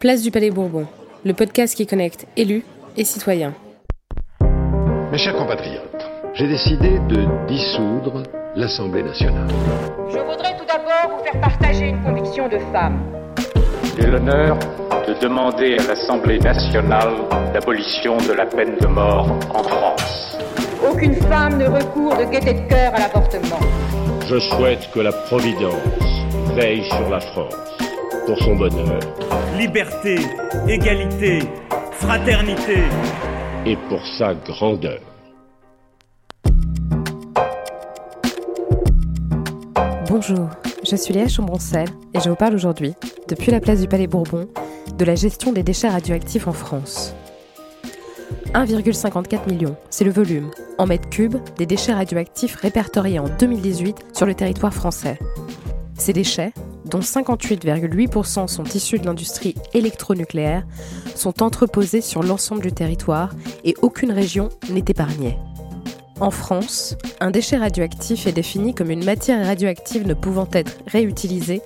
Place du Palais Bourbon, le podcast qui connecte élus et citoyens. Mes chers compatriotes, j'ai décidé de dissoudre l'Assemblée nationale. Je voudrais tout d'abord vous faire partager une conviction de femme. J'ai l'honneur de demander à l'Assemblée nationale l'abolition de la peine de mort en France. Aucune femme ne recourt de gaieté de cœur à l'avortement. Je souhaite que la Providence veille sur la France pour son bonheur Liberté, égalité, fraternité. et pour sa grandeur. Bonjour, je suis Léa Chamboncel et je vous parle aujourd'hui, depuis la place du Palais Bourbon, de la gestion des déchets radioactifs en France. 1,54 million, c'est le volume, en mètres cubes, des déchets radioactifs répertoriés en 2018 sur le territoire français. Ces déchets, dont 58,8% sont issus de l'industrie électronucléaire, sont entreposés sur l'ensemble du territoire et aucune région n'est épargnée. En France, un déchet radioactif est défini comme une matière radioactive ne pouvant être réutilisée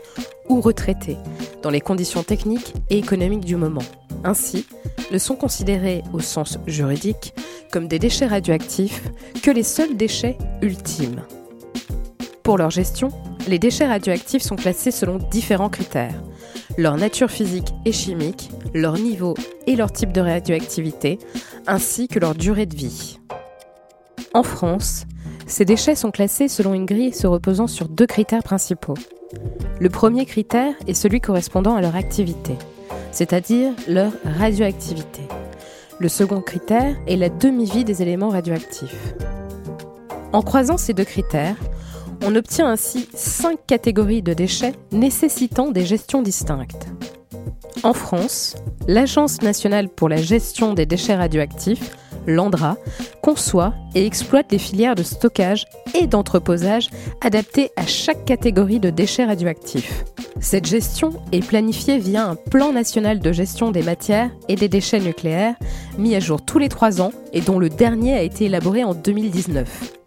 ou retraitée, dans les conditions techniques et économiques du moment. Ainsi, ne sont considérés au sens juridique comme des déchets radioactifs que les seuls déchets ultimes. Pour leur gestion, les déchets radioactifs sont classés selon différents critères. Leur nature physique et chimique, leur niveau et leur type de radioactivité, ainsi que leur durée de vie. En France, ces déchets sont classés selon une grille se reposant sur deux critères principaux. Le premier critère est celui correspondant à leur activité, c'est-à-dire leur radioactivité. Le second critère est la demi-vie des éléments radioactifs. En croisant ces deux critères, on obtient ainsi cinq catégories de déchets nécessitant des gestions distinctes. En France, l'Agence nationale pour la gestion des déchets radioactifs, l'ANDRA, conçoit et exploite les filières de stockage et d'entreposage adaptées à chaque catégorie de déchets radioactifs. Cette gestion est planifiée via un plan national de gestion des matières et des déchets nucléaires, mis à jour tous les trois ans et dont le dernier a été élaboré en 2019.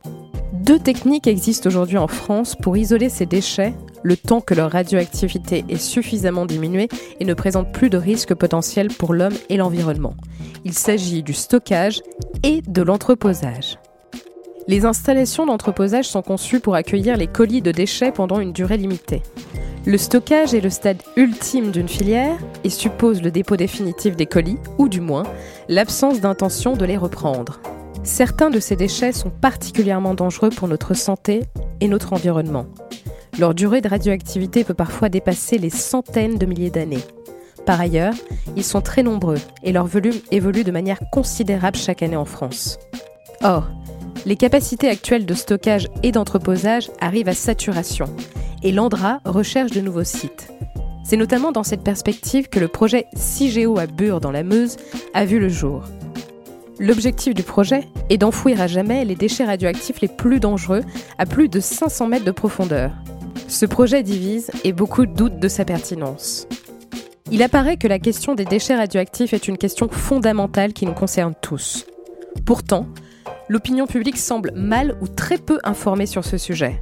Deux techniques existent aujourd'hui en France pour isoler ces déchets le temps que leur radioactivité est suffisamment diminuée et ne présente plus de risques potentiels pour l'homme et l'environnement. Il s'agit du stockage et de l'entreposage. Les installations d'entreposage sont conçues pour accueillir les colis de déchets pendant une durée limitée. Le stockage est le stade ultime d'une filière et suppose le dépôt définitif des colis, ou du moins l'absence d'intention de les reprendre. Certains de ces déchets sont particulièrement dangereux pour notre santé et notre environnement. Leur durée de radioactivité peut parfois dépasser les centaines de milliers d'années. Par ailleurs, ils sont très nombreux et leur volume évolue de manière considérable chaque année en France. Or, les capacités actuelles de stockage et d'entreposage arrivent à saturation et l'Andra recherche de nouveaux sites. C'est notamment dans cette perspective que le projet CIGEO à Bure dans la Meuse a vu le jour. L'objectif du projet est d'enfouir à jamais les déchets radioactifs les plus dangereux à plus de 500 mètres de profondeur. Ce projet divise et beaucoup doutent de sa pertinence. Il apparaît que la question des déchets radioactifs est une question fondamentale qui nous concerne tous. Pourtant, l'opinion publique semble mal ou très peu informée sur ce sujet.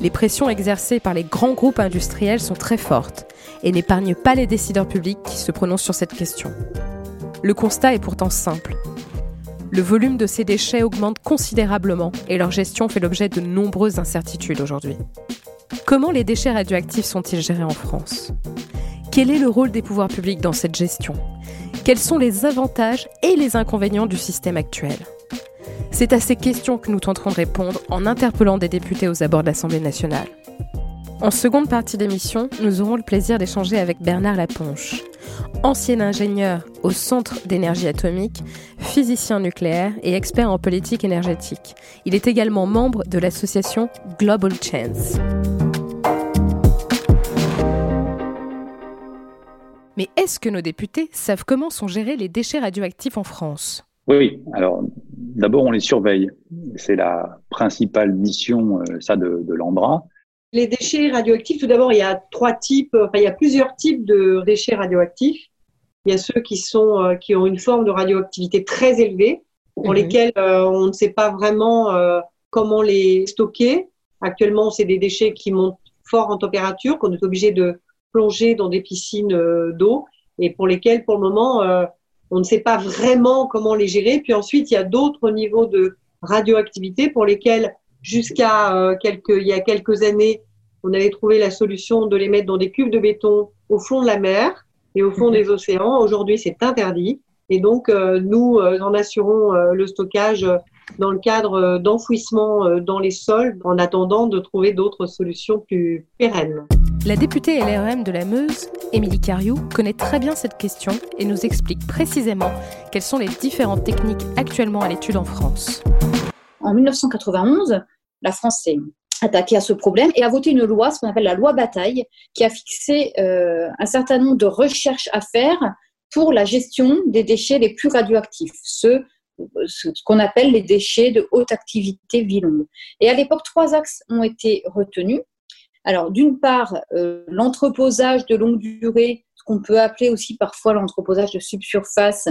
Les pressions exercées par les grands groupes industriels sont très fortes et n'épargnent pas les décideurs publics qui se prononcent sur cette question. Le constat est pourtant simple. Le volume de ces déchets augmente considérablement et leur gestion fait l'objet de nombreuses incertitudes aujourd'hui. Comment les déchets radioactifs sont-ils gérés en France? Quel est le rôle des pouvoirs publics dans cette gestion? Quels sont les avantages et les inconvénients du système actuel? C'est à ces questions que nous tenterons de répondre en interpellant des députés aux abords de l'Assemblée nationale. En seconde partie d'émission, nous aurons le plaisir d'échanger avec Bernard Laponche, ancien ingénieur au Centre d'énergie atomique, physicien nucléaire et expert en politique énergétique. Il est également membre de l'association Global Chance. Mais est-ce que nos députés savent comment sont gérés les déchets radioactifs en France? Oui, alors d'abord on les surveille. C'est la principale mission euh, de, de. Les déchets radioactifs, tout d'abord, il y a trois types, enfin, il y a plusieurs types de déchets radioactifs. Il y a ceux qui sont euh, qui ont une forme de radioactivité très élevée, pour Mhm. lesquels euh, on ne sait pas vraiment euh, comment les stocker. Actuellement, c'est des déchets qui montent fort en température, qu'on est obligé de plonger dans des piscines euh, d'eau, et pour lesquels, pour le moment, on ne sait pas vraiment comment les gérer. Puis ensuite, il y a d'autres niveaux de radioactivité pour lesquels, jusqu'à euh, quelques, il y a quelques années, on avait trouvé la solution de les mettre dans des cubes de béton au fond de la mer et au fond des océans. Aujourd'hui, c'est interdit. Et donc, euh, nous euh, en assurons euh, le stockage dans le cadre euh, d'enfouissement euh, dans les sols en attendant de trouver d'autres solutions plus pérennes. La députée LREM de la Meuse, Émilie Cariou, connaît très bien cette question et nous explique précisément quelles sont les différentes techniques actuellement à l'étude en France. En 1991, la France s'est attaquée à ce problème et a voté une loi, ce qu'on appelle la loi Bataille, qui a fixé euh, un certain nombre de recherches à faire pour la gestion des déchets les plus radioactifs, ce qu'on appelle les déchets de haute activité vie longue. Et à l'époque, trois axes ont été retenus. Alors, d'une part, euh, l'entreposage de longue durée, ce qu'on peut appeler aussi parfois l'entreposage de subsurface,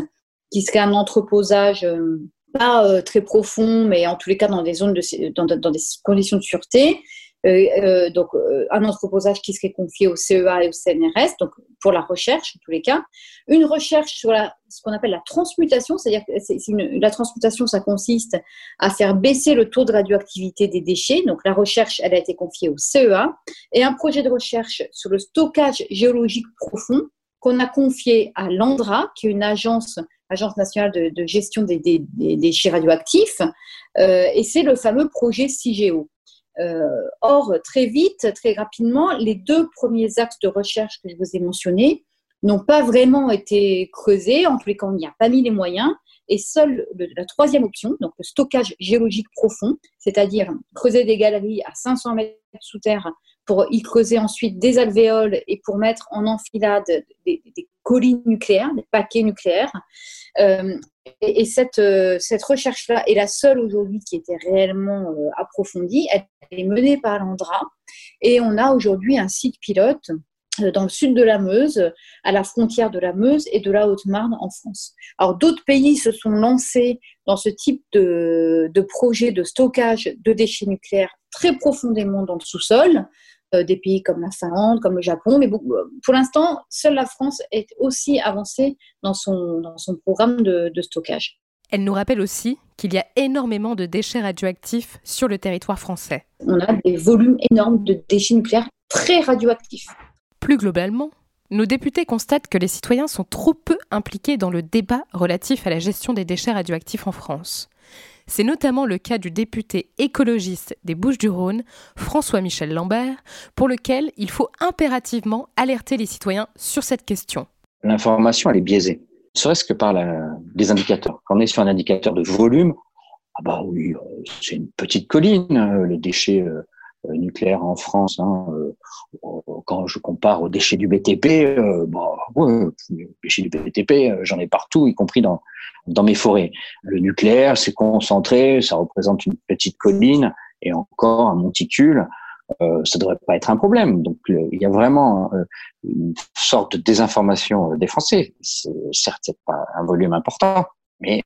qui serait un entreposage euh, pas euh, très profond, mais en tous les cas dans des zones de, dans, des conditions de sûreté. Euh, euh, donc, un entreposage qui serait confié au CEA et au CNRS, donc pour la recherche en tous les cas. Une recherche sur ce qu'on appelle la transmutation, c'est-à-dire que la transmutation, ça consiste à faire baisser le taux de radioactivité des déchets. Donc, la recherche, elle a été confiée au CEA. Et un projet de recherche sur le stockage géologique profond qu'on a confié à l'ANDRA, qui est une agence Agence nationale de, gestion des, déchets radioactifs, euh, et c'est le fameux projet CIGEO. Euh, or, très vite, très rapidement, les deux premiers axes de recherche que je vous ai mentionnés n'ont pas vraiment été creusés, en tous les cas, on n'y a pas mis les moyens, et seule le, la troisième option, donc le stockage géologique profond, c'est-à-dire creuser des galeries à 500 mètres sous terre pour y creuser ensuite des alvéoles et pour mettre en enfilade des, des collines nucléaires, des paquets nucléaires. Euh, et, et cette, euh, cette recherche-là est la seule aujourd'hui qui était réellement euh, approfondie. Elle est menée par l'ANDRA et on a aujourd'hui un site pilote dans le sud de la Meuse, à la frontière de la Meuse et de la Haute-Marne en France. Alors d'autres pays se sont lancés dans ce type de, de projet de stockage de déchets nucléaires très profondément dans le sous-sol des pays comme la Finlande, comme le Japon. Mais beaucoup, pour l'instant, seule la France est aussi avancée dans son, dans son programme de, de stockage. Elle nous rappelle aussi qu'il y a énormément de déchets radioactifs sur le territoire français. On a des volumes énormes de déchets nucléaires très radioactifs. Plus globalement, nos députés constatent que les citoyens sont trop peu impliqués dans le débat relatif à la gestion des déchets radioactifs en France. C'est notamment le cas du député écologiste des Bouches-du-Rhône, François-Michel Lambert, pour lequel il faut impérativement alerter les citoyens sur cette question. L'information, elle est biaisée, serait-ce que par les indicateurs. Quand on est sur un indicateur de volume, ah bah oui, c'est une petite colline, les déchets euh, nucléaires en France. Hein, euh, quand je compare aux déchets du BTP, euh, bah, ouais, les déchets du BTP, j'en ai partout, y compris dans, dans mes forêts. Le nucléaire, c'est concentré, ça représente une petite colline et encore un monticule. Euh, ça devrait pas être un problème. Donc euh, il y a vraiment euh, une sorte de désinformation des Français. Certes, c'est pas un volume important, mais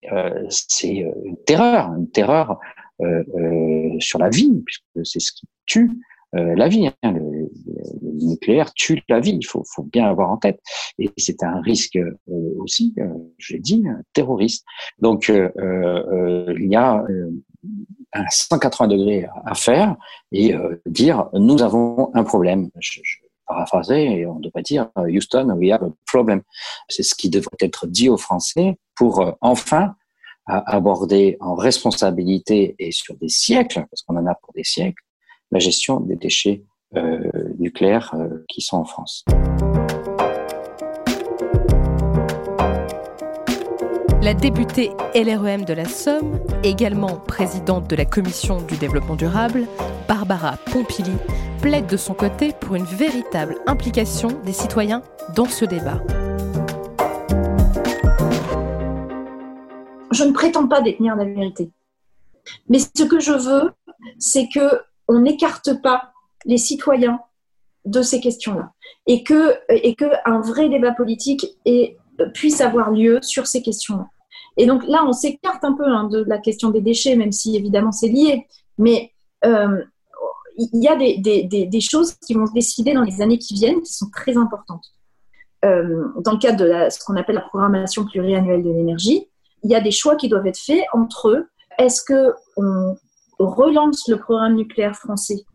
c'est une terreur, une terreur sur la vie, puisque c'est ce qui tue la vie. Hein. Le, nucléaire tue la vie. Il faut, bien avoir en tête. Et c'est un risque aussi, je l'ai dit, terroriste. Donc il y a un 180 degrés à faire et euh, dire nous avons un problème. Je, je paraphraser et on devrait dire Houston, we have a problem. C'est ce qui devrait être dit aux Français pour euh, enfin aborder en responsabilité et sur des siècles, parce qu'on en a pour des siècles, la gestion des déchets euh, nucléaires euh, qui sont en France. La députée LREM de la Somme, également présidente de la commission du développement durable, Barbara Pompili, plaide de son côté pour une véritable implication des citoyens dans ce débat. Je ne prétends pas détenir la vérité. Mais ce que je veux, c'est que on n'écarte pas les citoyens de ces questions-là et que, et que un vrai débat politique puisse avoir lieu sur ces questions-là. Et donc là, on s'écarte un peu hein, de la question des déchets, même si évidemment c'est lié. Mais euh, il y a des, choses qui vont se décider dans les années qui viennent qui sont très importantes. Euh, dans le cadre de ce qu'on appelle la programmation pluriannuelle de l'énergie, il y a des choix qui doivent être faits entre eux. Est-ce qu'on relance le programme nucléaire français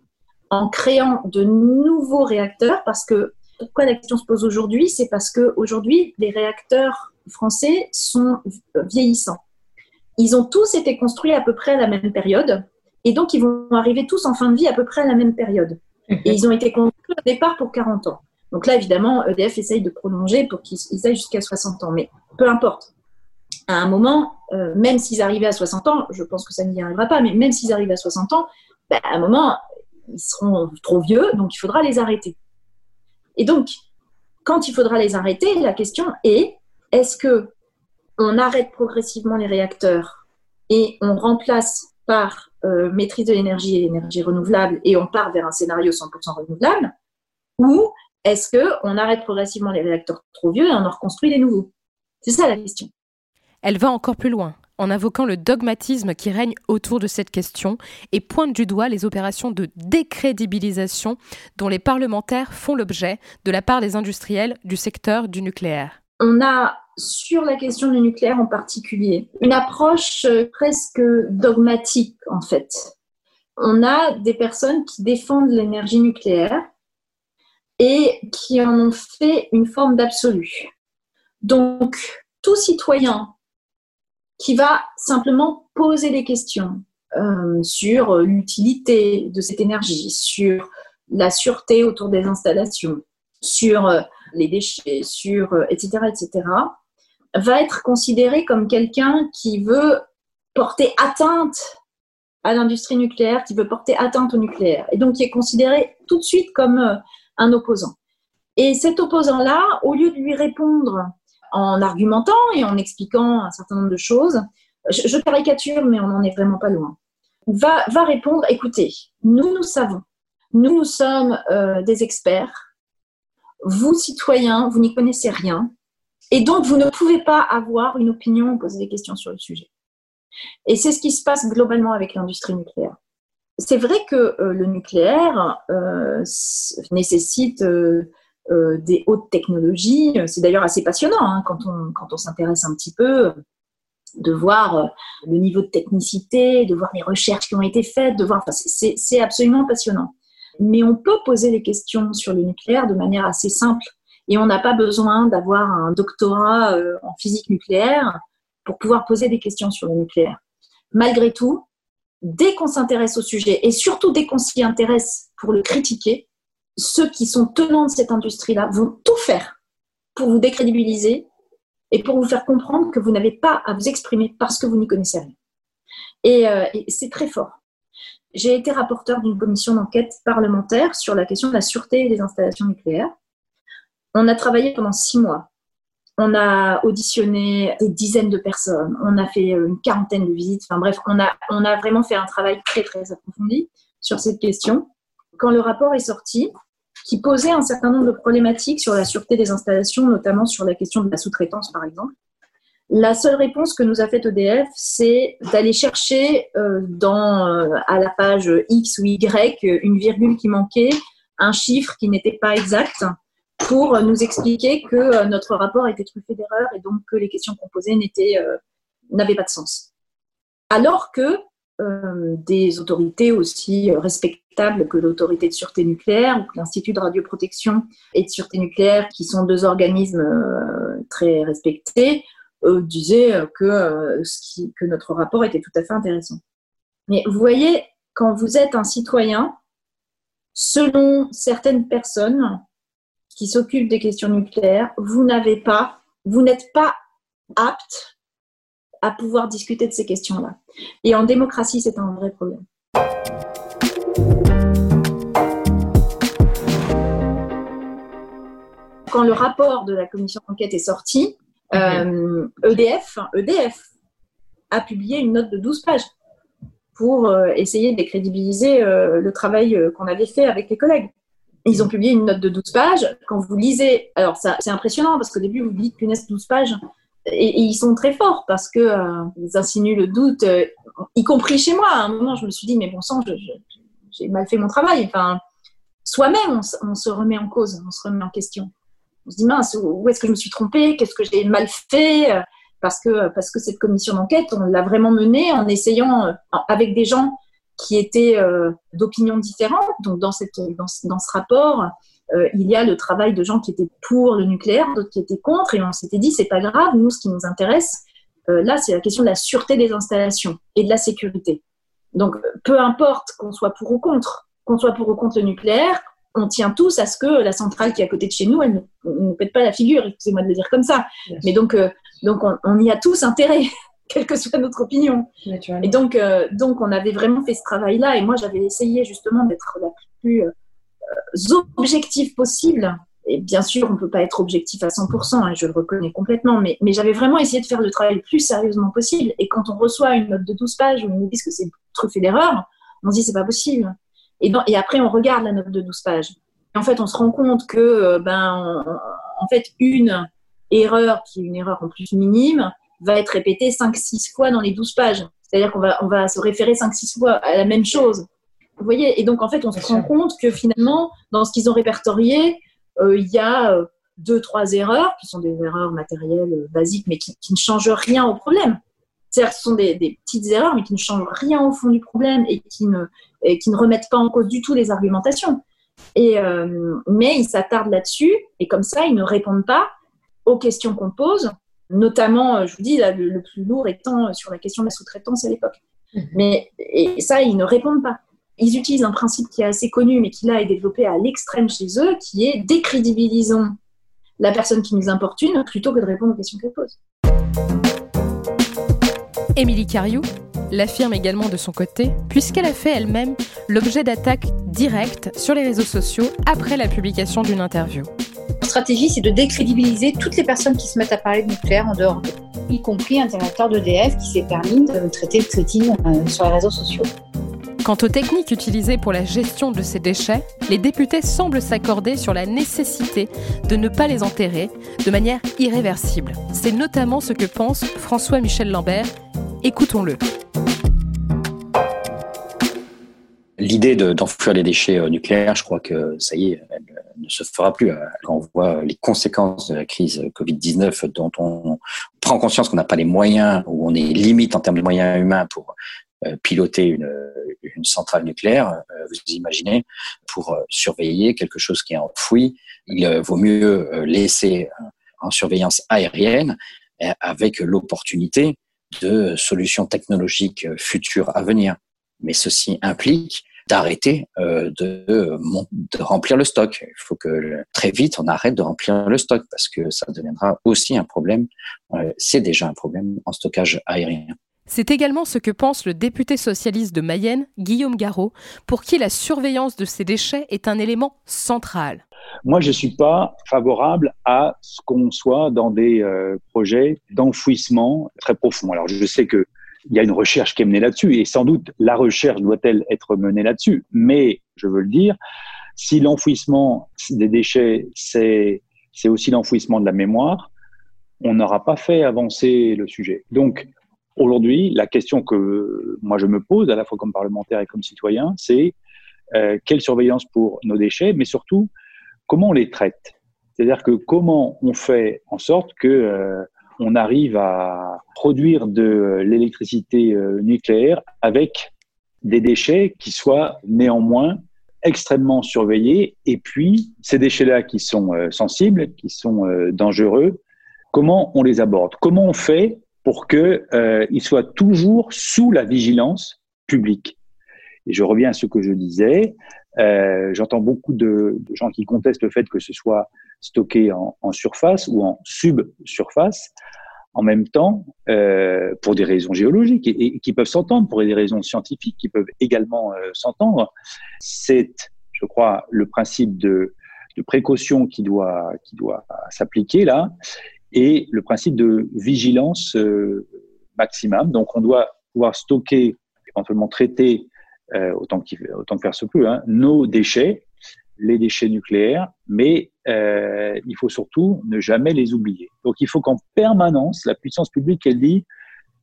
en créant de nouveaux réacteurs? Parce que pourquoi la question se pose aujourd'hui? C'est parce qu'aujourd'hui, les réacteurs français sont vieillissants. Ils ont tous été construits à peu près à la même période. Et donc, ils vont arriver tous en fin de vie à peu près à la même période. Mhm. Et ils ont été construits au départ pour 40 ans. Donc là, évidemment, EDF essaye de prolonger pour qu'ils aillent jusqu'à 60 ans. Mais peu importe. À un moment, euh, même s'ils arrivaient à 60 ans, je pense que ça n'y arrivera pas, mais même s'ils arrivent à 60 ans, bah, à un moment, ils seront trop vieux, donc il faudra les arrêter. Et donc, quand il faudra les arrêter, la question est est-ce que on arrête progressivement les réacteurs et on remplace par euh, maîtrise de l'énergie et l'énergie renouvelable et on part vers un scénario 100% renouvelable Ou est-ce qu'on arrête progressivement les réacteurs trop vieux et on en reconstruit les nouveaux? C'est ça la question. Elle va encore plus loin en invoquant le dogmatisme qui règne autour de cette question et pointe du doigt les opérations de décrédibilisation dont les parlementaires font l'objet de la part des industriels du secteur du nucléaire. On a sur la question du nucléaire en particulier, une approche euh, presque dogmatique en fait. On a des personnes qui défendent l'énergie nucléaire et qui en ont fait une forme d'absolu. Donc, tout citoyen qui va simplement poser des questions euh, sur l'utilité de cette énergie, sur la sûreté autour des installations, sur euh, les déchets, sur etc., etc., va être considéré comme quelqu'un qui veut porter atteinte à l'industrie nucléaire, qui veut porter atteinte au nucléaire, et donc qui est considéré tout de suite comme euh, un opposant. Et cet opposant-là, au lieu de lui répondre en argumentant et en expliquant un certain nombre de choses, je, caricature, mais on n'en est vraiment pas loin, va, répondre, écoutez, nous, nous savons, nous, nous sommes euh, des experts, vous, citoyens, vous n'y connaissez rien, et donc, vous ne pouvez pas avoir une opinion ou poser des questions sur le sujet. Et c'est ce qui se passe globalement avec l'industrie nucléaire. C'est vrai que euh, le nucléaire euh, nécessite des hautes technologies. C'est d'ailleurs assez passionnant hein, quand on, quand on s'intéresse un petit peu de voir le niveau de technicité, de voir les recherches qui ont été faites, de voir. Enfin, c'est absolument passionnant. Mais on peut poser les questions sur le nucléaire de manière assez simple et on n'a pas besoin d'avoir un doctorat euh, en physique nucléaire pour pouvoir poser des questions sur le nucléaire. Malgré tout, dès qu'on s'intéresse au sujet, et surtout dès qu'on s'y intéresse pour le critiquer, ceux qui sont tenants de cette industrie-là vont tout faire pour vous décrédibiliser et pour vous faire comprendre que vous n'avez pas à vous exprimer parce que vous n'y connaissez rien. Et, euh, et c'est très fort. J'ai été rapporteur d'une commission d'enquête parlementaire sur la question de la sûreté des installations nucléaires. On a travaillé pendant six mois. On a auditionné des dizaines de personnes. On a fait une quarantaine de visites. Enfin bref, on a, on a vraiment fait un travail très, très approfondi sur cette question. Quand le rapport est sorti, qui posait un certain nombre de problématiques sur la sûreté des installations, notamment sur la question de la sous-traitance, par exemple. La seule réponse que nous a faite EDF, c'est d'aller chercher euh, dans, euh, à la page X ou Y une virgule qui manquait, un chiffre qui n'était pas exact, pour nous expliquer que euh, notre rapport était truffé d'erreurs et donc que les questions euh, n'avaient pas de sens. Alors que des autorités aussi respectables que l'autorité de sûreté nucléaire ou l'Institut de radioprotection et de sûreté nucléaire, qui sont deux organismes très respectés, disaient que, que notre rapport était tout à fait intéressant. Mais vous voyez, quand vous êtes un citoyen, selon certaines personnes, qui s'occupe des questions nucléaires, vous n'avez pas, vous n'êtes pas apte à pouvoir discuter de ces questions-là. Et en démocratie, c'est un vrai problème. Quand le rapport de la commission d'enquête est sorti, EDF, mhm. EDF a publié une note de 12 pages pour euh, essayer de décrédibiliser euh, le travail euh, qu'on avait fait avec les collègues. Ils ont publié une note de 12 pages. Quand vous lisez, alors c'est impressionnant parce qu'au début, vous dites punaise 12 pages. Et, ils sont très forts parce que ils insinuent le doute, y compris chez moi. À un moment, je me suis dit, mais bon sang, j'ai mal fait mon travail. Enfin, soi-même, on, se remet en cause, on se remet en question. On se dit, mince, où est-ce que je me suis trompée? Qu'est-ce que j'ai mal fait? Parce que, parce que cette commission d'enquête, on l'a vraiment menée en essayant, euh, avec des gens qui étaient euh, d'opinions différentes. Donc, dans, cette, dans, ce rapport, euh, il y a le travail de gens qui étaient pour le nucléaire, d'autres qui étaient contre, et on s'était dit, c'est pas grave, nous, ce qui nous intéresse, là, c'est la question de la sûreté des installations et de la sécurité. Donc, peu importe qu'on soit pour ou contre, qu'on soit pour ou contre le nucléaire, on tient tous à ce que la centrale qui est à côté de chez nous, elle ne nous pète pas la figure, excusez-moi de le dire comme ça. Mais donc, euh, donc on, y a tous intérêt, quelle que soit notre opinion. Et donc, euh, donc, on avait vraiment fait ce travail-là, et moi, j'avais essayé justement d'être la plus euh, objective possible. Et bien sûr, on ne peut pas être objectif à 100%, hein, je le reconnais complètement, mais, mais j'avais vraiment essayé de faire le travail le plus sérieusement possible. Et quand on reçoit une note de 12 pages où on nous dit que c'est truffé d'erreurs, on se dit c'est pas possible. Et, après, on regarde la note de 12 pages. Et en fait, on se rend compte que, euh, ben, en fait, une erreur, qui est une erreur en plus minime, va être répétée 5-6 fois dans les 12 pages. C'est-à-dire qu'on va, on va se référer 5-6 fois à la même chose. Vous voyez? Et donc, en fait, on se rend compte que finalement, dans ce qu'ils ont répertorié, euh, il y a euh, deux, trois erreurs qui sont des erreurs matérielles basiques, mais qui, ne changent rien au problème. C'est-à-dire ce sont des, des, petites erreurs, mais qui ne changent rien au fond du problème et qui ne, et qui ne remettent pas en cause du tout les argumentations. Et, euh, mais ils s'attardent là-dessus et comme ça, ils ne répondent pas aux questions qu'on pose, notamment, euh, je vous dis, le, plus lourd étant sur la question de la sous-traitance à l'époque. Mhm. Mais et ça, ils ne répondent pas. Ils utilisent un principe qui est assez connu, mais qui là est développé à l'extrême chez eux, qui est décrédibilisons la personne qui nous importune plutôt que de répondre aux questions qu'elle pose. Émilie Cariou l'affirme également de son côté, puisqu'elle a fait elle-même l'objet d'attaques directes sur les réseaux sociaux après la publication d'une interview. La stratégie, c'est de décrédibiliser toutes les personnes qui se mettent à parler de nucléaire en dehors d'eux, y compris un directeur d'EDF qui s'est permis de traiter de crétine euh, sur les réseaux sociaux. Quant aux techniques utilisées pour la gestion de ces déchets, les députés semblent s'accorder sur la nécessité de ne pas les enterrer de manière irréversible. C'est notamment ce que pense François-Michel Lambert. Écoutons-le. L'idée d'enfouir les déchets euh, nucléaires, je crois que ça y est, elle ne se fera plus. Euh, quand on voit les conséquences de la crise Covid-19, dont on prend conscience qu'on n'a pas les moyens, ou on est limite en termes de moyens humains pour euh, piloter une centrale nucléaire, vous imaginez, pour surveiller quelque chose qui est enfoui, il vaut mieux laisser en surveillance aérienne avec l'opportunité de solutions technologiques futures à venir. Mais ceci implique d'arrêter euh, de, de, remplir le stock. Il faut que très vite on arrête de remplir le stock parce que ça deviendra aussi un problème. Euh, c'est déjà un problème en stockage aérien. C'est également ce que pense le député socialiste de Mayenne, Guillaume Garot, pour qui la surveillance de ces déchets est un élément central. Moi, je ne suis pas favorable à ce qu'on soit dans des euh, projets d'enfouissement très profonds. Alors, je sais que il y a une recherche qui est menée là-dessus et sans doute la recherche doit-elle être menée là-dessus. Mais je veux le dire, si l'enfouissement des déchets, c'est aussi l'enfouissement de la mémoire, on n'aura pas fait avancer le sujet. Donc, aujourd'hui, la question que moi je me pose, à la fois comme parlementaire et comme citoyen, c'est euh, quelle surveillance pour nos déchets, mais surtout, comment on les traite? C'est-à-dire que comment on fait en sorte que euh, on arrive à produire de l'électricité euh, nucléaire avec des déchets qui soient néanmoins extrêmement surveillés. Et puis, ces déchets-là qui sont euh, sensibles, qui sont euh, dangereux, comment on les aborde? Comment on fait pour qu'ils soient toujours sous la vigilance publique? Et je reviens à ce que je disais. J'entends beaucoup de, gens qui contestent le fait que ce soit stocké en, surface ou en subsurface. En même temps, euh, pour des raisons géologiques et, qui peuvent s'entendre, pour des raisons scientifiques qui peuvent également euh, s'entendre, c'est, je crois, le principe de, précaution qui doit, qui doit s'appliquer là, et le principe de vigilance euh, maximum. Donc, on doit pouvoir stocker, éventuellement traiter, autant, autant que faire se peut, hein, nos déchets, les déchets nucléaires, mais euh, il faut surtout ne jamais les oublier. Donc, il faut qu'en permanence, la puissance publique, elle dit,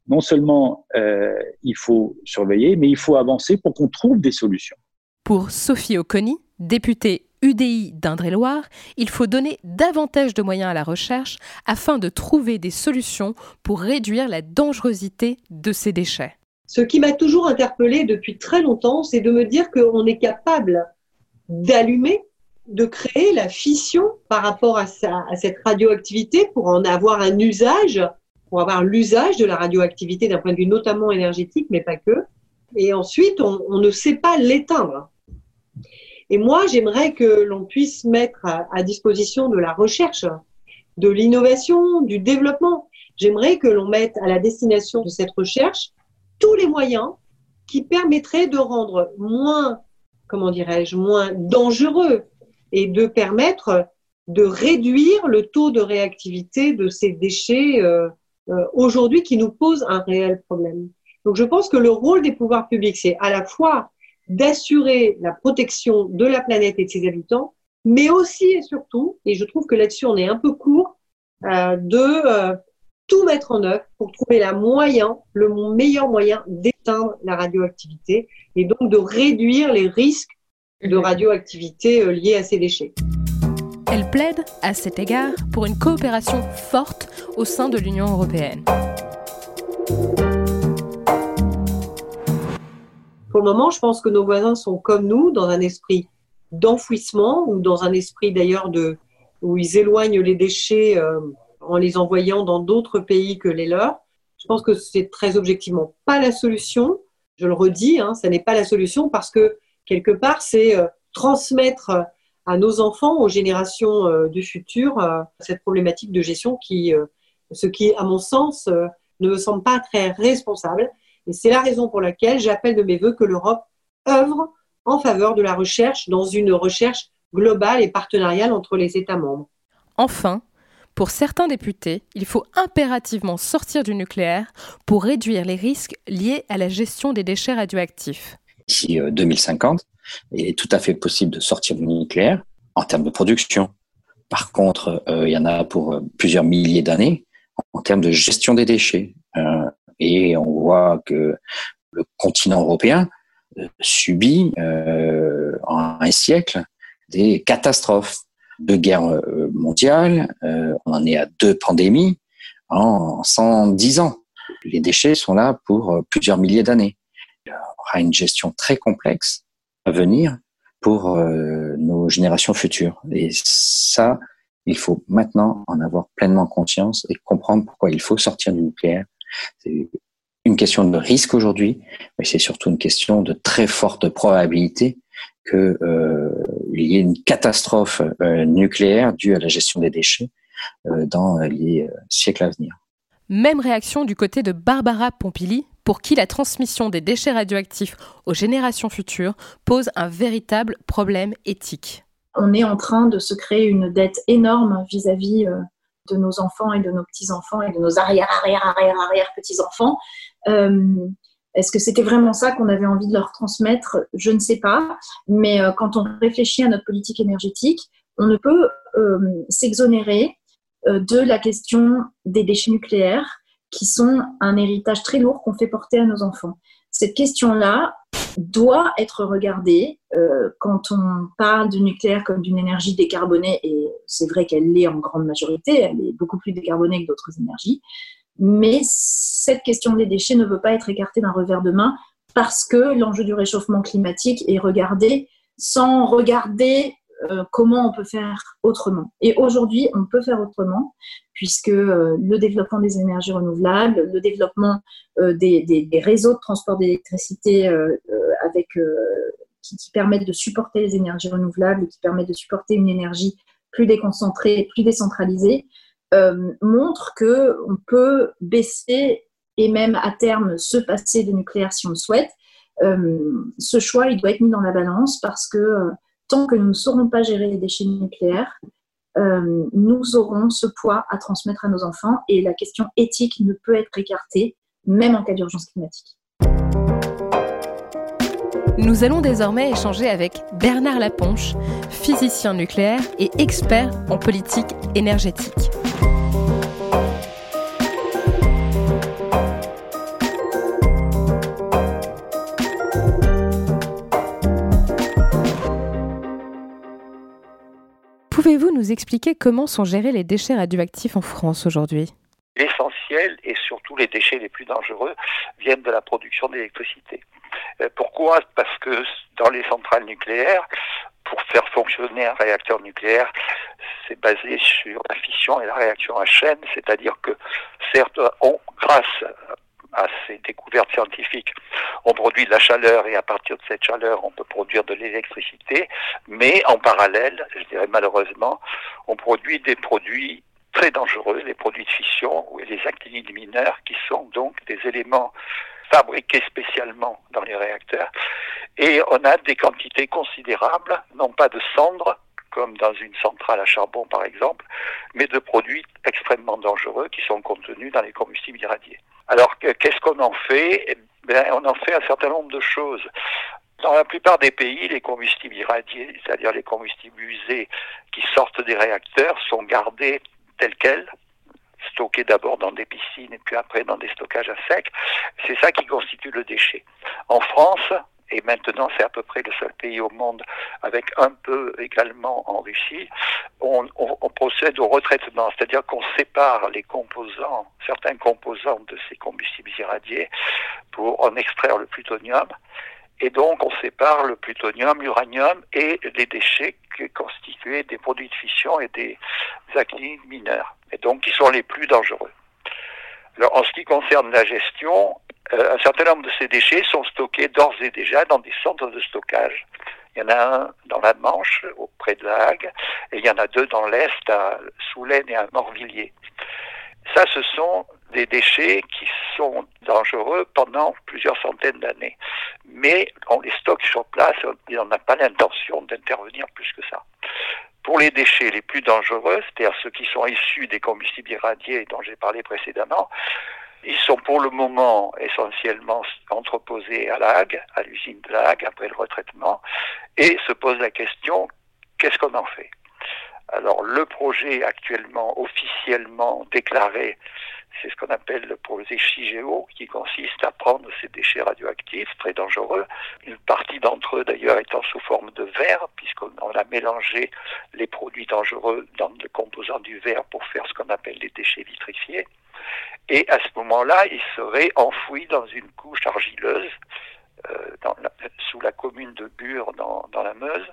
non seulement euh, il faut surveiller, mais il faut avancer pour qu'on trouve des solutions. Pour Sophie Oconi, députée UDI d'Indre-et-Loire, il faut donner davantage de moyens à la recherche afin de trouver des solutions pour réduire la dangerosité de ces déchets. Ce qui m'a toujours interpellée depuis très longtemps, c'est de me dire qu'on est capable d'allumer, de créer la fission par rapport à, à cette radioactivité pour en avoir un usage pour avoir l'usage de la radioactivité d'un point de vue notamment énergétique, mais pas que. Et ensuite, on, ne sait pas l'éteindre. Et moi, j'aimerais que l'on puisse mettre à, disposition de la recherche, de l'innovation, du développement. J'aimerais que l'on mette à la destination de cette recherche tous les moyens qui permettraient de rendre moins, comment dirais-je, moins dangereux et de permettre de réduire le taux de réactivité de ces déchets euh, euh, aujourd'hui qui nous pose un réel problème. Donc je pense que le rôle des pouvoirs publics, c'est à la fois d'assurer la protection de la planète et de ses habitants, mais aussi et surtout, et je trouve que là-dessus on est un peu court, euh, de euh, tout mettre en œuvre pour trouver la moyen, le meilleur moyen d'éteindre la radioactivité et donc de réduire les risques de radioactivité liés à ces déchets. Elle plaide, à cet égard, pour une coopération forte au sein de l'Union européenne. Pour le moment, je pense que nos voisins sont comme nous, dans un esprit d'enfouissement ou dans un esprit d'ailleurs de où ils éloignent les déchets euh, en les envoyant dans d'autres pays que les leurs. Je pense que c'est très objectivement pas la solution. Je le redis, hein, ça n'est pas la solution parce que quelque part, c'est euh, transmettre à nos enfants, aux générations euh, du futur, euh, cette problématique de gestion qui, euh, ce qui, à mon sens, ne me semble pas très responsable. Et c'est la raison pour laquelle j'appelle de mes voeux que l'Europe œuvre en faveur de la recherche dans une recherche globale et partenariale entre les États membres. Enfin, pour certains députés, il faut impérativement sortir du nucléaire pour réduire les risques liés à la gestion des déchets radioactifs. D'ici 2050, il est tout à fait possible de sortir du nucléaire en termes de production. Par contre, euh, il y en a pour euh, plusieurs milliers d'années en termes de gestion des déchets. Euh, et on voit que le continent européen subit en un siècle des catastrophes de guerre mondiale. on en est à deux pandémies en 110 ans. Les déchets sont là pour plusieurs milliers d'années. Aura une gestion très complexe à venir pour euh, nos générations futures. Et ça, il faut maintenant en avoir pleinement conscience et comprendre pourquoi il faut sortir du nucléaire. C'est une question de risque aujourd'hui, mais c'est surtout une question de très forte probabilité qu'il euh, y ait une catastrophe euh, nucléaire due à la gestion des déchets dans les siècles à venir. Même réaction du côté de Barbara Pompili, pour qui la transmission des déchets radioactifs aux générations futures pose un véritable problème éthique. On est en train de se créer une dette énorme vis-à-vis euh, de nos enfants et de nos petits-enfants et de nos arrière-arrière-arrière-arrière-petits-enfants. Euh, est-ce que c'était vraiment ça qu'on avait envie de leur transmettre? Je ne sais pas. Mais euh, quand on réfléchit à notre politique énergétique, on ne peut s'exonérer de la question des déchets nucléaires qui sont un héritage très lourd qu'on fait porter à nos enfants. Cette question-là doit être regardée euh, quand on parle du nucléaire comme d'une énergie décarbonée, et c'est vrai qu'elle l'est en grande majorité, elle est beaucoup plus décarbonée que d'autres énergies, mais cette question des déchets ne veut pas être écartée d'un revers de main parce que l'enjeu du réchauffement climatique est regardé sans regarder euh, comment on peut faire autrement. Et aujourd'hui, on peut faire autrement, puisque euh, le développement des énergies renouvelables, le développement euh, des, réseaux de transport d'électricité avec qui, permettent de supporter les énergies renouvelables et qui permettent de supporter une énergie plus déconcentrée, plus décentralisée, montre que on peut baisser et même à terme se passer de nucléaire si on le souhaite. ce choix, il doit être mis dans la balance parce que tant que nous ne saurons pas gérer les déchets nucléaires, euh, nous aurons ce poids à transmettre à nos enfants et la question éthique ne peut être écartée même en cas d'urgence climatique. Nous allons désormais échanger avec Bernard Laponche, physicien nucléaire et expert en politique énergétique. Pouvez-vous nous expliquer comment sont gérés les déchets radioactifs en France aujourd'hui? L'essentiel et surtout les déchets les plus dangereux viennent de la production d'électricité. Euh, pourquoi? Parce que dans les centrales nucléaires, pour faire fonctionner un réacteur nucléaire, c'est basé sur la fission et la réaction à chaîne, c'est-à-dire que certes, on, grâce à ces découvertes scientifiques, on produit de la chaleur et à partir de cette chaleur, on peut produire de l'électricité, mais en parallèle, je dirais malheureusement, on produit des produits très dangereux, les produits de fission ou les actinides mineurs, qui sont donc des éléments fabriqués spécialement dans les réacteurs. Et on a des quantités considérables, non pas de cendres, comme dans une centrale à charbon par exemple, mais de produits extrêmement dangereux qui sont contenus dans les combustibles irradiés. Alors qu'est-ce qu'on en fait? Eh On en fait un certain nombre de choses. Dans la plupart des pays, les combustibles irradiés, c'est-à-dire les combustibles usés qui sortent des réacteurs, sont gardés tels quels, stockés d'abord dans des piscines et puis après dans des stockages à sec. C'est ça qui constitue le déchet. En France, et maintenant c'est à peu près le seul pays au monde, avec un peu également en Russie, on, procède au retraitement, c'est-à-dire qu'on sépare les composants, certains composants de ces combustibles irradiés pour en extraire le plutonium. Et donc, on sépare le plutonium, l'uranium et les déchets qui constitués des produits de fission et des actinides mineurs, et donc qui sont les plus dangereux. En ce qui concerne la gestion, euh, un certain nombre de ces déchets sont stockés d'ores et déjà dans des centres de stockage. Il y en a un dans la Manche, auprès de la Hague, et il y en a deux dans l'Est, à Soulaine et à Morvilliers. Ça, ce sont des déchets qui sont dangereux pendant plusieurs centaines d'années. Mais on les stocke sur place et on n'a pas l'intention d'intervenir plus que ça. Pour les déchets les plus dangereux, c'est-à-dire ceux qui sont issus des combustibles irradiés dont j'ai parlé précédemment, ils sont pour le moment essentiellement entreposés à La à l'usine de La après le retraitement, et se pose la question, qu'est-ce qu'on en fait? Alors le projet actuellement officiellement déclaré, c'est ce qu'on appelle le projet CIGEO, qui consiste à prendre ces déchets radioactifs très dangereux, une partie d'entre eux d'ailleurs étant sous forme de verre, puisqu'on a mélangé les produits dangereux dans le composant du verre pour faire ce qu'on appelle les déchets vitrifiés. Et à ce moment-là, il serait enfoui dans une couche argileuse euh, sous la commune de Bure dans, la Meuse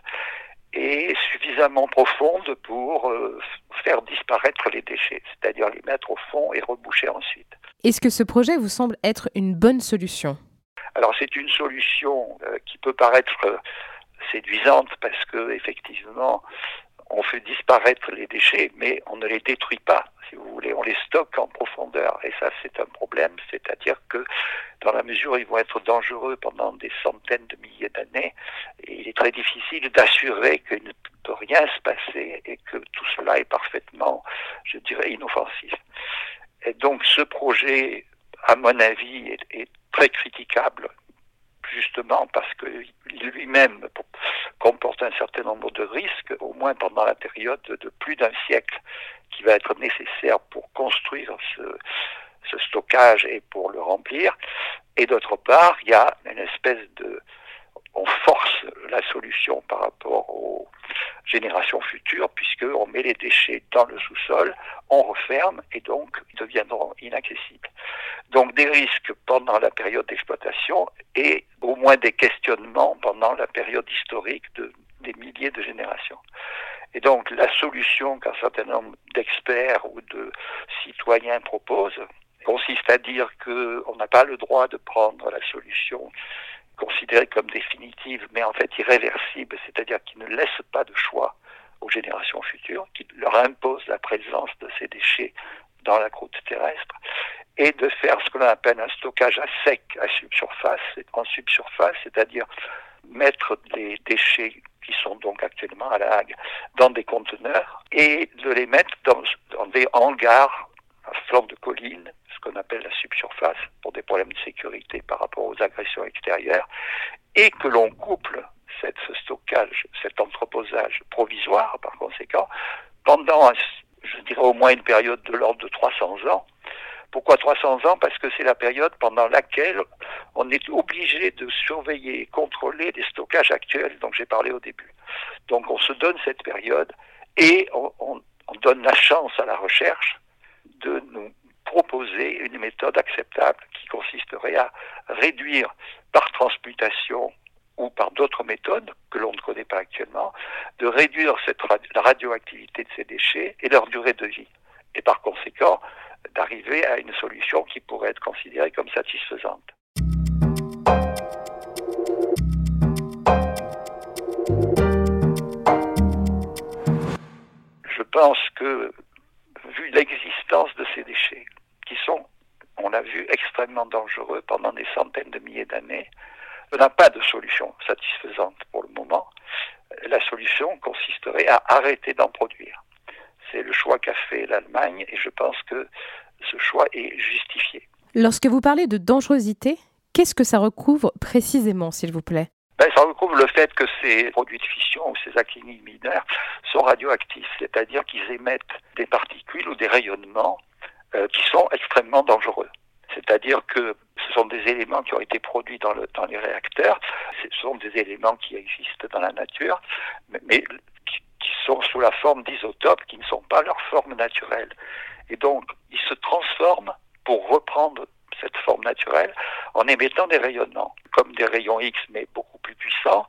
et suffisamment profonde pour euh, faire disparaître les déchets, c'est-à-dire les mettre au fond et reboucher ensuite. Est-ce que ce projet vous semble être une bonne solution? Alors c'est une solution euh, qui peut paraître séduisante parce que effectivement on fait disparaître les déchets, mais on ne les détruit pas, si vous voulez. On les stocke en profondeur. Et ça, c'est un problème. C'est-à-dire que dans la mesure où ils vont être dangereux pendant des centaines de milliers d'années, il est très difficile d'assurer qu'il ne peut rien se passer et que tout cela est parfaitement, je dirais, inoffensif. Et donc ce projet, à mon avis, est, très critiquable justement parce que lui-même comporte un certain nombre de risques, au moins pendant la période de plus d'un siècle qui va être nécessaire pour construire ce, ce stockage et pour le remplir. Et d'autre part, il y a une espèce de... On force la solution par rapport aux générations futures, puisqu'on met les déchets dans le sous-sol, on referme et donc ils deviendront inaccessibles. Donc des risques pendant la période d'exploitation et au moins des questionnements pendant la période historique de des milliers de générations. Et donc la solution qu'un certain nombre d'experts ou de citoyens proposent consiste à dire qu'on n'a pas le droit de prendre la solution considérée comme définitive, mais en fait irréversible, c'est-à-dire qui ne laisse pas de choix aux générations futures, qui leur impose la présence de ces déchets dans la croûte terrestre, et de faire ce qu'on appelle un stockage à sec à subsurface, en subsurface, c'est-à-dire mettre les déchets qui sont donc actuellement à la Hague dans des conteneurs et de les mettre dans, des hangars à flanc de colline, ce qu'on appelle la subsurface, pour des problèmes de sécurité par rapport aux agressions extérieures, et que l'on couple cette, ce stockage, cet entreposage provisoire, par conséquent, pendant, je dirais au moins une période de l'ordre de 300 ans. Pourquoi 300 ans? Parce que c'est la période pendant laquelle on est obligé de surveiller et contrôler les stockages actuels dont j'ai parlé au début. Donc on se donne cette période et on, on, on donne la chance à la recherche de nous proposer une méthode acceptable qui consisterait à réduire par transmutation ou par d'autres méthodes que l'on ne connaît pas actuellement, de réduire cette la radioactivité de ces déchets et leur durée de vie. Et par conséquent, d'arriver à une solution qui pourrait être considérée comme satisfaisante. Je pense que, vu l'existence de ces déchets, qui sont, on l'a vu, extrêmement dangereux pendant des centaines de milliers d'années, on n'a pas de solution satisfaisante pour le moment. La solution consisterait à arrêter d'en produire. C'est le choix qu'a fait l'Allemagne et je pense que ce choix est justifié. Lorsque vous parlez de dangerosité, qu'est-ce que ça recouvre précisément, s'il vous plaît? Ben, ça recouvre le fait que ces produits de fission ou ces actinides mineurs sont radioactifs, c'est-à-dire qu'ils émettent des particules ou des rayonnements euh, qui sont extrêmement dangereux. C'est-à-dire que ce sont des éléments qui ont été produits dans, le, dans les réacteurs, ce sont des éléments qui existent dans la nature, mais, qui, sont sous la forme d'isotopes qui ne sont pas leur forme naturelle. Et donc, ils se transforment pour reprendre cette forme naturelle en émettant des rayonnements, comme des rayons X mais beaucoup plus puissants,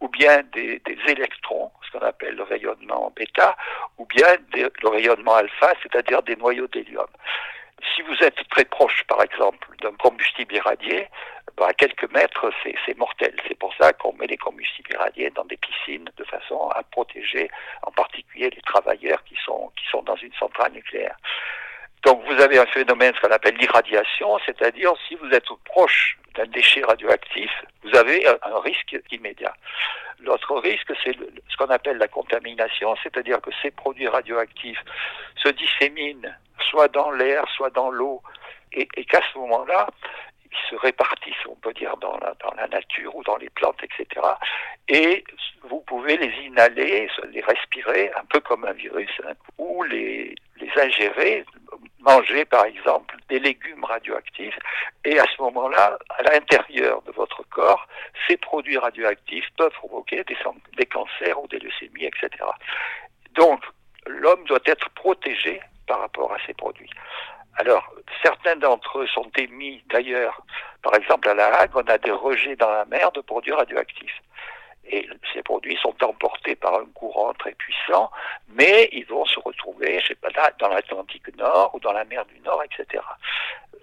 ou bien des, électrons, qu'on appelle le rayonnement bêta, ou bien le rayonnement alpha, c'est-à-dire des noyaux d'hélium. Si vous êtes très proche, par exemple, d'un combustible irradié, ben, à quelques mètres, c'est mortel. C'est pour ça qu'on met les combustibles irradiés dans des piscines de façon à protéger en particulier les travailleurs qui sont, qui sont dans une centrale nucléaire. Donc vous avez un phénomène, ce qu'on appelle l'irradiation, c'est-à-dire si vous êtes proche d'un déchet radioactif, vous avez un, risque immédiat. L'autre risque, c'est ce qu'on appelle la contamination, c'est-à-dire que ces produits radioactifs se disséminent soit dans l'air, soit dans l'eau, et, qu'à ce moment-là, ils se répartissent, on peut dire, dans la, dans la nature ou dans les plantes, etc. Et vous pouvez les inhaler, les respirer, un peu comme un virus, hein, ou les, les ingérer, manger par exemple des légumes radioactifs, et à ce moment-là, à l'intérieur de votre corps, ces produits radioactifs peuvent provoquer des, des cancers ou des leucémies, etc. Donc, l'homme doit être protégé par rapport à ces produits. Alors, certains d'entre eux sont émis d'ailleurs, par exemple à La Hague, on a des rejets dans la mer de produits radioactifs. Et ces produits sont emportés par un courant très puissant, mais ils vont se retrouver, je sais pas là, dans l'Atlantique Nord ou dans la mer du Nord, etc.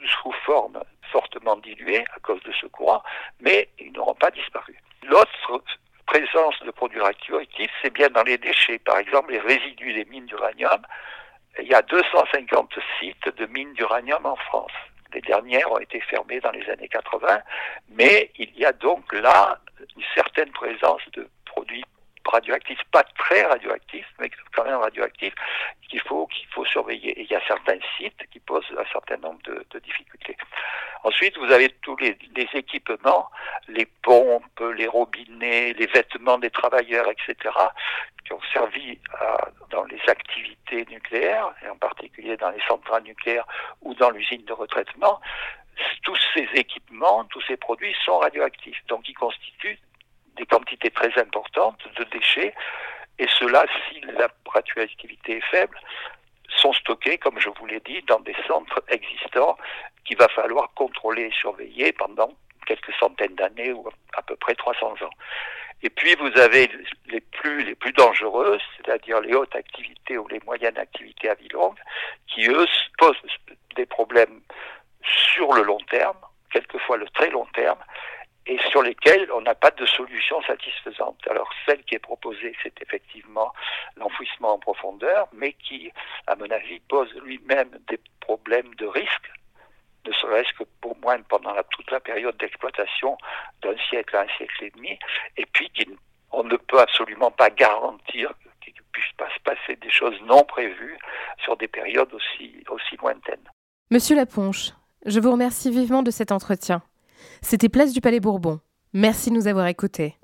Sous forme fortement diluée à cause de ce courant, mais ils n'auront pas disparu. L'autre présence de produits radioactifs, c'est bien dans les déchets, par exemple les résidus des mines d'uranium. Il y a 250 sites de mines d'uranium en France. Les dernières ont été fermées dans les années 80, mais il y a donc là une certaine présence de produits radioactifs, pas très radioactifs, mais quand même radioactifs, qu'il faut, qu'il faut surveiller. Et il y a certains sites qui posent un certain nombre de, difficultés. Ensuite, vous avez tous les, équipements, les pompes, les robinets, les vêtements des travailleurs, etc., qui ont servi dans les activités nucléaires, et en particulier dans les centrales nucléaires ou dans l'usine de retraitement. Tous ces équipements, tous ces produits sont radioactifs, donc ils constituent des quantités très importantes de déchets, et cela, si la radioactivité est faible, sont stockés, comme je vous l'ai dit, dans des centres existants qu'il va falloir contrôler et surveiller pendant quelques centaines d'années ou à peu près 300 ans. Et puis vous avez les plus les plus dangereuses, c'est-à-dire les hautes activités ou les moyennes activités à vie longue, qui eux posent des problèmes sur le long terme, quelquefois le très long terme, et sur lesquels on n'a pas de solution satisfaisante. Alors celle qui est proposée, c'est effectivement l'enfouissement en profondeur, mais qui, à mon avis, pose lui-même des problèmes de risque, ne serait-ce que pour moins pendant toute la période d'exploitation d'un siècle à un siècle et demi, et puis on ne peut absolument pas garantir qu'il puisse pas se passer des choses non prévues sur des périodes aussi, aussi lointaines. Monsieur Laponche, je vous remercie vivement de cet entretien. C'était Place du Palais Bourbon. Merci de nous avoir écoutés.